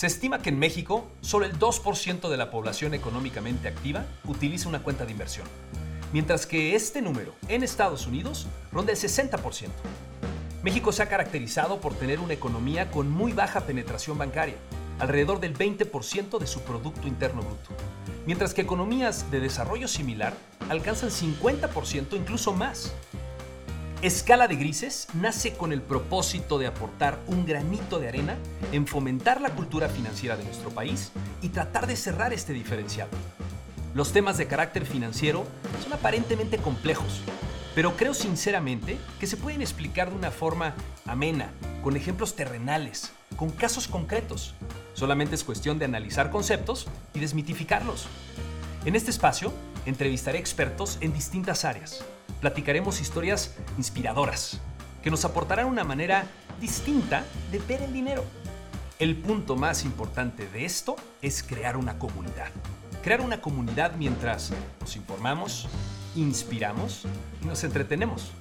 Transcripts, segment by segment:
Se estima que en México solo el 2% de la población económicamente activa utiliza una cuenta de inversión, mientras que este número en Estados Unidos ronda el 60%. México se ha caracterizado por tener una economía con muy baja penetración bancaria, alrededor del 20% de su Producto Interno Bruto, mientras que economías de desarrollo similar alcanzan 50%, incluso más. Escala de Grises nace con el propósito de aportar un granito de arena en fomentar la cultura financiera de nuestro país y tratar de cerrar este diferencial. Los temas de carácter financiero son aparentemente complejos, pero creo sinceramente que se pueden explicar de una forma amena, con ejemplos terrenales, con casos concretos. Solamente es cuestión de analizar conceptos y desmitificarlos. En este espacio, entrevistaré expertos en distintas áreas. Platicaremos historias inspiradoras que nos aportarán una manera distinta de ver el dinero. El punto más importante de esto es crear una comunidad. Crear una comunidad mientras nos informamos, inspiramos y nos entretenemos.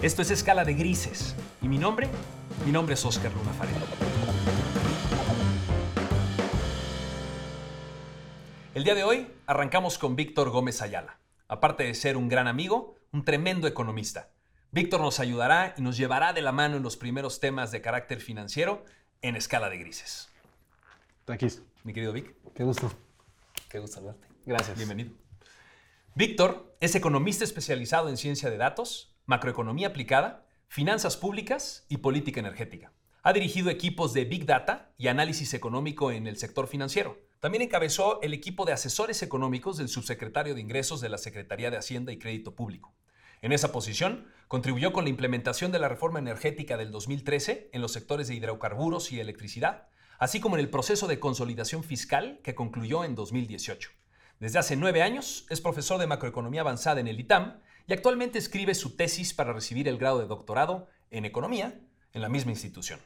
Esto es Escala de Grises. ¿Y mi nombre? Mi nombre es Oscar Luna Farero. El día de hoy arrancamos con Víctor Gómez Ayala. Aparte de ser un gran amigo, un tremendo economista. Víctor nos ayudará y nos llevará de la mano en los primeros temas de carácter financiero en escala de grises. Taquis. Mi querido Vic. Qué gusto. Qué gusto verte. Gracias. Bienvenido. Víctor es economista especializado en ciencia de datos, macroeconomía aplicada, finanzas públicas y política energética. Ha dirigido equipos de Big Data y análisis económico en el sector financiero. También encabezó el equipo de asesores económicos del subsecretario de Ingresos de la Secretaría de Hacienda y Crédito Público. En esa posición, contribuyó con la implementación de la reforma energética del 2013 en los sectores de hidrocarburos y electricidad, así como en el proceso de consolidación fiscal que concluyó en 2018. Desde hace nueve años es profesor de macroeconomía avanzada en el ITAM y actualmente escribe su tesis para recibir el grado de doctorado en economía en la misma institución.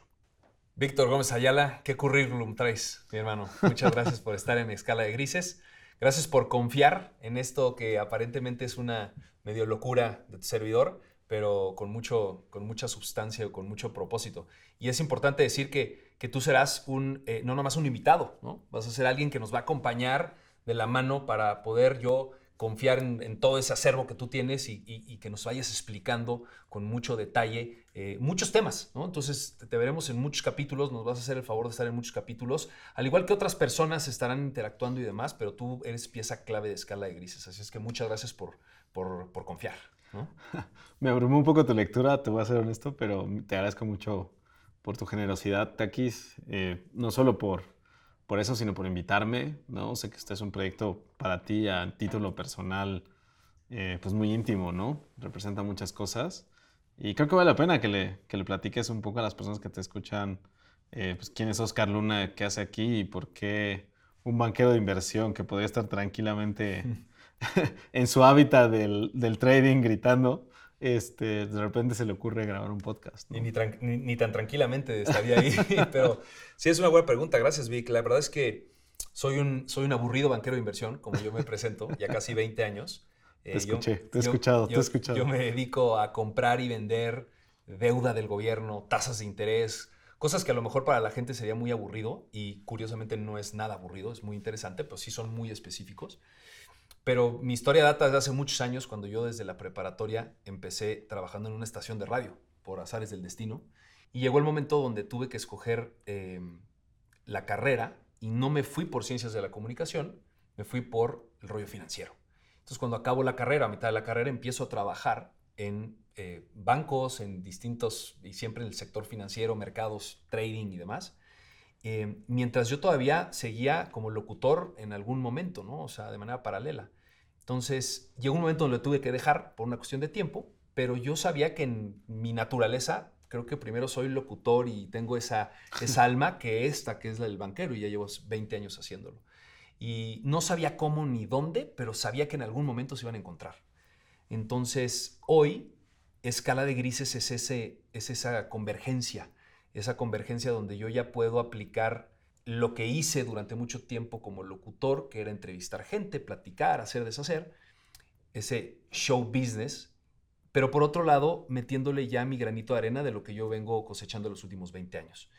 Víctor Gómez Ayala, ¿qué currículum traes, mi hermano? Muchas gracias por estar en Escala de Grises. Gracias por confiar en esto que aparentemente es una medio locura de tu servidor, pero con, mucho, con mucha sustancia con mucho propósito. Y es importante decir que, que tú serás un, eh, no nomás un invitado, ¿no? Vas a ser alguien que nos va a acompañar de la mano para poder yo confiar en, todo ese acervo que tú tienes y, que nos vayas explicando con mucho detalle eh, muchos temas, ¿no? Entonces te, veremos en muchos capítulos, nos vas a hacer el favor de estar en muchos capítulos, al igual que otras personas estarán interactuando y demás, pero tú eres pieza clave de escala de grises, así es que muchas gracias por, confiar. Me abrumó un poco tu lectura, te voy a ser honesto, pero te agradezco mucho por tu generosidad, Takis, eh, no solo por por eso, sino por invitarme, ¿no? Sé que este es un proyecto para ti a título personal, eh, pues muy íntimo, ¿no? Representa muchas cosas. Y creo que vale la pena que le, que le platiques un poco a las personas que te escuchan, eh, pues quién es Oscar Luna, qué hace aquí y por qué un banquero de inversión que podría estar tranquilamente en su hábitat del, del trading gritando, este, de repente se le ocurre grabar un podcast. Ni, ni, tan tranquilamente estaría ahí, pero sí es una buena pregunta, gracias Vic. La verdad es que soy un, soy un aburrido banquero de inversión, como yo me presento, ya casi 20 años. te eh, escuché, te he escuchado, te he escuchado. Yo me dedico a comprar y vender deuda del gobierno, tasas de interés, cosas que a lo mejor para la gente sería muy aburrido y curiosamente no es nada aburrido, es muy interesante, pero sí son muy específicos. Pero mi historia data desde hace muchos años, cuando yo desde la preparatoria empecé trabajando en una estación de radio, por azares del destino, y llegó el momento donde tuve que escoger em, la carrera y no me fui por ciencias de la comunicación, me fui por el rollo financiero. Entonces cuando acabo la carrera, a mitad de la carrera, empiezo a trabajar en eh, bancos, en distintos, y siempre en el sector financiero, mercados, trading y demás. Eh, mientras yo todavía seguía como locutor en algún momento, ¿no? O sea, de manera paralela. Entonces, llegó un momento donde lo tuve que dejar por una cuestión de tiempo, pero yo sabía que en mi naturaleza, creo que primero soy locutor y tengo esa, esa alma que esta, que es la del banquero, y ya llevo 20 años haciéndolo. Y no sabía cómo ni dónde, pero sabía que en algún momento se iban a encontrar. Entonces, hoy, escala de grises es, ese, es esa convergencia esa convergencia donde yo ya puedo aplicar lo que hice durante mucho tiempo como locutor, que era entrevistar gente, platicar, hacer, deshacer, ese show business, pero por otro lado, metiéndole ya mi granito de arena de lo que yo vengo cosechando los últimos 20 años.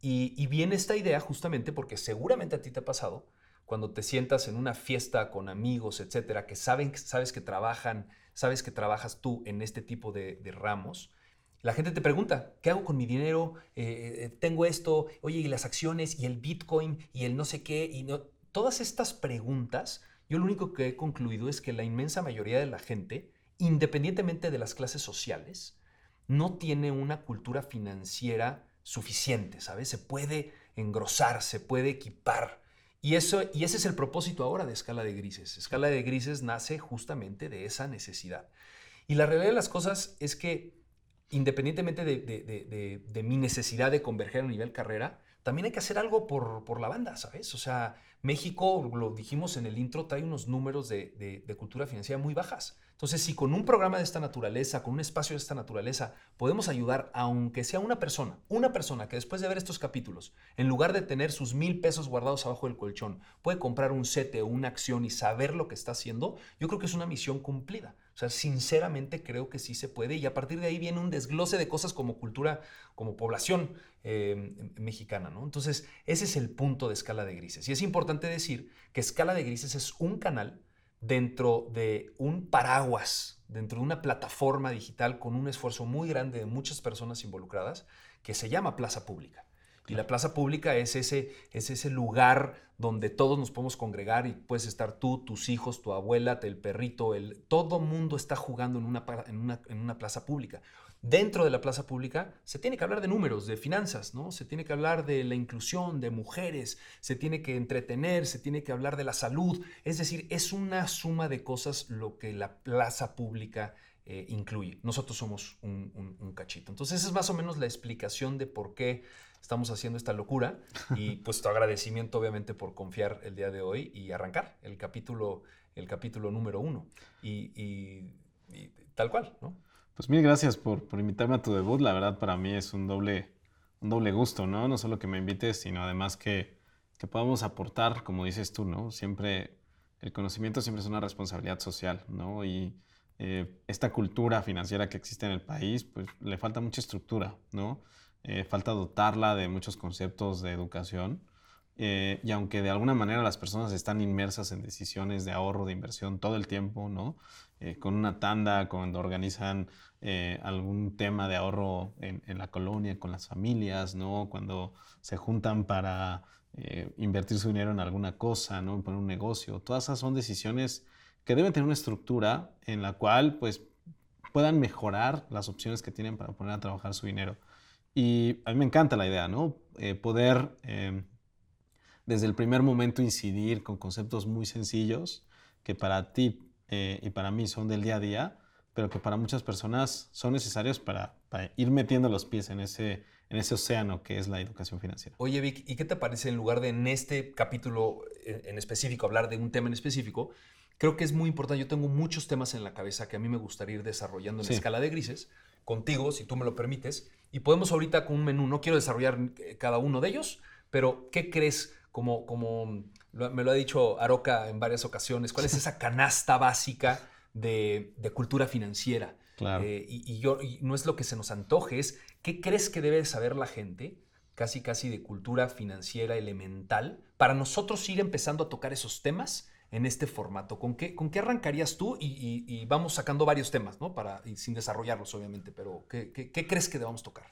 Y, viene esta idea justamente porque seguramente a ti te ha pasado cuando te sientas en una fiesta con amigos, etcétera, que saben, sabes que trabajan, sabes que trabajas tú en este tipo de, ramos. La gente te pregunta, ¿qué hago con mi dinero? Eh, eh, tengo esto, oye, y las acciones, y el Bitcoin, y el no sé qué, y no. Todas estas preguntas, yo lo único que he concluido es que la inmensa mayoría de la gente, independientemente de las clases sociales, no tiene una cultura financiera suficiente, ¿sabes? Se puede engrosar, se puede equipar. Y, eso, y ese es el propósito ahora de Escala de Grises. Escala de Grises nace justamente de esa necesidad. Y la realidad de las cosas es que independientemente de, mi necesidad de converger a nivel carrera, también hay que hacer algo por, por, la banda, ¿sabes? O sea, México, lo dijimos en el intro, trae unos números de, cultura financiera muy bajas. Entonces, si con un programa de esta naturaleza, con un espacio de esta naturaleza, podemos ayudar, aunque sea una persona, una persona que después de ver estos capítulos, en lugar de tener sus mil pesos guardados abajo del colchón, puede comprar un sete o una acción y saber lo que está haciendo, yo creo que es una misión cumplida. O sea, sinceramente creo que sí se puede y a partir de ahí viene un desglose de cosas como cultura, como población eh, mexicana, ¿no? Entonces, ese es el punto de Escala de Grises. Y es importante decir que Escala de Grises es un canal dentro de un paraguas, dentro de una plataforma digital con un esfuerzo muy grande de muchas personas involucradas que se llama Plaza Pública. Y la plaza pública es ese, es ese lugar donde todos nos podemos congregar y puedes estar tú, tus hijos, tu abuela, el perrito, el, todo mundo está jugando en una, en una, en una plaza pública. Dentro de la plaza pública se tiene que hablar de números, de finanzas, ¿no? Se tiene que hablar de la inclusión, de mujeres, se tiene que entretener, se tiene que hablar de la salud. Es decir, es una suma de cosas lo que la plaza pública eh, incluye. Nosotros somos un, un, cachito. Entonces, esa es más o menos la explicación de por qué estamos haciendo esta locura y pues tu agradecimiento obviamente por confiar el día de hoy y arrancar el capítulo, el capítulo número uno. Y, y tal cual, ¿no? Pues mil gracias por, por, invitarme a tu debut. La verdad para mí es un doble, un doble gusto, ¿no? No solo que me invites, sino además que, que podamos aportar, como dices tú, ¿no? Siempre, el conocimiento siempre es una responsabilidad social, ¿no? Y eh, esta cultura financiera que existe en el país, pues le falta mucha estructura, ¿no? Eh, falta dotarla de muchos conceptos de educación. Eh, y aunque de alguna manera las personas están inmersas en decisiones de ahorro, de inversión todo el tiempo, ¿no? Eh, con una tanda, cuando organizan eh, algún tema de ahorro en, la colonia, con las familias, ¿no? Cuando se juntan para invertir su dinero en alguna cosa, ¿no? Poner un negocio. Todas esas son decisiones que deben tener una estructura en la cual, pues, puedan mejorar las opciones que tienen para poner a trabajar su dinero. Y a mí me encanta la idea, ¿no? poder desde el primer momento incidir con conceptos muy sencillos que para ti eh, y para mí son del día a día, pero que para muchas personas son necesarios para, ir metiendo los pies en ese, en ese océano que es la educación financiera. Oye, Vic, ¿y qué te parece en lugar de en este capítulo en específico hablar de un tema en específico? Creo que es muy importante. Yo tengo muchos temas en la cabeza que a mí me gustaría ir desarrollando en escala de grises contigo, si tú me lo permites. Y podemos ahorita con un menú, no quiero desarrollar eh, cada uno de ellos, pero ¿qué crees como, como me lo ha dicho Aroca en varias ocasiones, cuál es esa canasta básica de, cultura financiera. Eh, y, yo, no es lo que se nos antoje, es qué crees que debe saber la gente, casi casi de cultura financiera elemental, para nosotros ir empezando a tocar esos temas en este formato. ¿Con qué, con qué arrancarías tú? Y, vamos sacando varios temas, ¿no? Para, sin desarrollarlos, obviamente, pero ¿qué, qué crees que debamos tocar?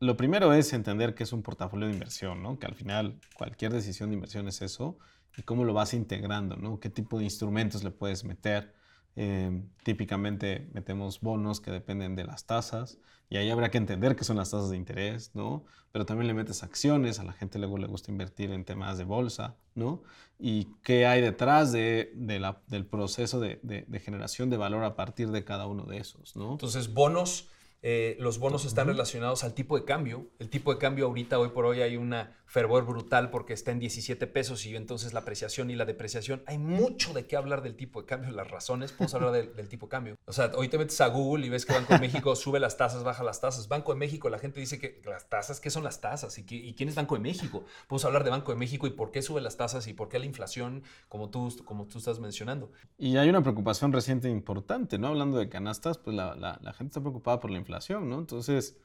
lo primero es entender que es un portafolio de inversión, ¿no? Que al final cualquier decisión de inversión es eso y cómo lo vas integrando, ¿no? ¿Qué tipo de instrumentos le puedes meter? Eh, típicamente metemos bonos que dependen de las tasas y ahí habrá que entender qué son las tasas de interés, ¿no? Pero también le metes acciones, a la gente luego le gusta invertir en temas de bolsa, ¿no? Y qué hay detrás de, del proceso de, de generación de valor a partir de cada uno de esos, ¿no? Entonces, bonos eh, los bonos están relacionados al tipo de cambio. El tipo de cambio ahorita, hoy por hoy, hay una fervor brutal porque está en 17 pesos y entonces la apreciación y la depreciación. Hay mucho de qué hablar del tipo de cambio, las razones. Podemos hablar del, tipo de cambio. O sea, hoy te metes a Google y ves que Banco de México sube las tasas, baja las tasas. Banco de México, la gente dice que las tasas, ¿qué son las tasas? ¿Y, y quién es Banco de México? Podemos hablar de Banco de México y por qué sube las tasas y por qué la inflación, como tú, como tú estás mencionando. Y hay una preocupación reciente importante, ¿no? Hablando de canastas, pues la, la gente está preocupada por la inflación, ¿no? Entonces,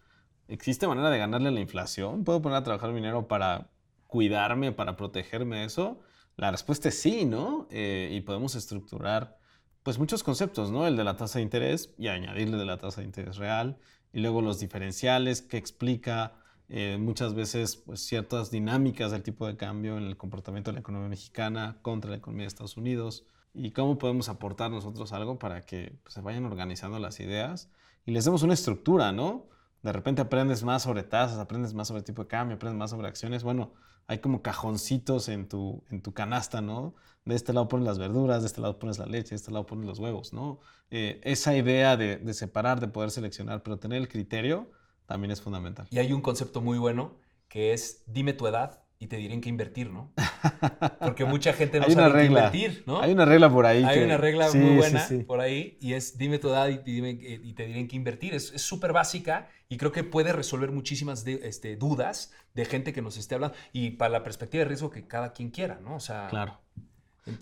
¿existe manera de ganarle a la inflación? ¿Puedo poner a trabajar mi dinero para cuidarme, para protegerme de eso? La respuesta es sí, ¿no? Eh, y podemos estructurar pues muchos conceptos, ¿no? El de la tasa de interés y añadirle de la tasa de interés real y luego los diferenciales que explica eh, muchas veces pues, ciertas dinámicas del tipo de cambio en el comportamiento de la economía mexicana contra la economía de Estados Unidos y cómo podemos aportar nosotros algo para que pues, se vayan organizando las ideas y les demos una estructura, ¿no? De repente aprendes más sobre tasas, aprendes más sobre tipo de cambio, aprendes más sobre acciones. Bueno, hay como cajoncitos en tu, en tu canasta, ¿no? De este lado pones las verduras, de este lado pones la leche, de este lado pones los huevos, ¿no? Eh, esa idea de, de, separar, de poder seleccionar, pero tener el criterio también es fundamental. Y hay un concepto muy bueno que es dime tu edad y te diré en qué invertir, ¿no? Porque mucha gente no sabe qué invertir, ¿no? Hay una regla por ahí. Hay una regla muy buena por ahí y es dime tu edad y, y te diré en qué invertir. Es súper básica y creo que puede resolver muchísimas este, dudas de gente que nos esté hablando y para la perspectiva de riesgo que cada quien quiera, ¿no? O sea, claro.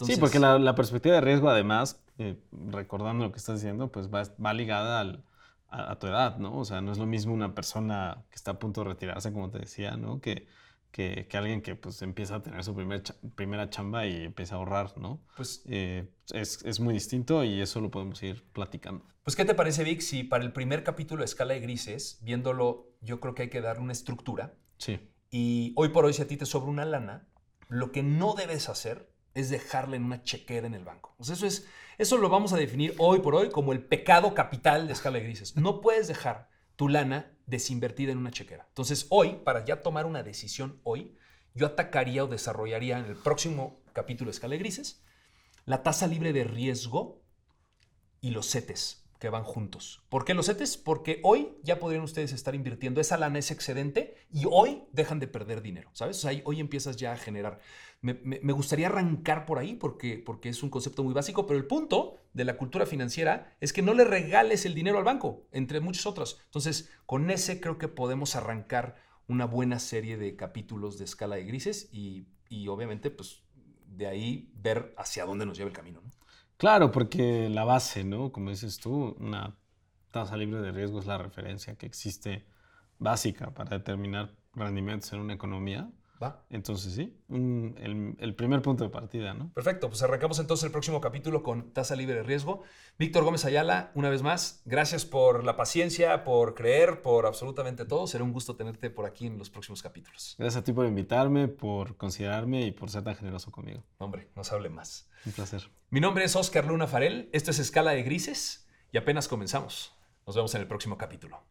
Sí, porque la, perspectiva de riesgo, además, eh, recordando lo que estás diciendo, pues va, va ligada al, a, a, tu edad, ¿no? O sea, no es lo mismo una persona que está a punto de retirarse, como te decía, ¿no? Que, que, alguien que pues empieza a tener su primer primera chamba y empieza a ahorrar, ¿no? Pues eh, es, es, muy distinto y eso lo podemos ir platicando. Pues, ¿qué te parece, Vic, si para el primer capítulo de Escala de Grises, viéndolo, yo creo que hay que darle una estructura? Sí. Y hoy por hoy, si a ti te sobra una lana, lo que no debes hacer es dejarla en una chequera en el banco. O sea, eso, es, eso lo vamos a definir hoy por hoy como el pecado capital de Escala de Grises. No puedes dejar tu lana desinvertida en una chequera. Entonces, hoy, para ya tomar una decisión hoy, yo atacaría o desarrollaría en el próximo capítulo de Escala Grises la tasa libre de riesgo y los CETES que van juntos. ¿Por qué los CETES? Porque hoy ya podrían ustedes estar invirtiendo esa lana, ese excedente, y hoy dejan de perder dinero, ¿sabes? O sea, hoy empiezas ya a generar. Me, gustaría arrancar por ahí porque, porque es un concepto muy básico, pero el punto de la cultura financiera es que no le regales el dinero al banco, entre muchos otros. Entonces, con ese creo que podemos arrancar una buena serie de capítulos de escala de grises y, y obviamente, pues, de ahí ver hacia dónde nos lleva el camino. ¿no? Claro, porque la base, ¿no? Como dices tú, una tasa libre de riesgo es la referencia que existe básica para determinar rendimientos en una economía. Va. Entonces, sí, el, primer punto de partida, ¿no? Perfecto, pues arrancamos entonces el próximo capítulo con tasa libre de riesgo. Víctor Gómez Ayala, una vez más, gracias por la paciencia, por creer, por absolutamente todo. Será un gusto tenerte por aquí en los próximos capítulos. Gracias a ti por invitarme, por considerarme y por ser tan generoso conmigo. Hombre, nos hable más. Un placer. Mi nombre es Oscar Luna Farel, esto es Escala de Grises y apenas comenzamos. Nos vemos en el próximo capítulo.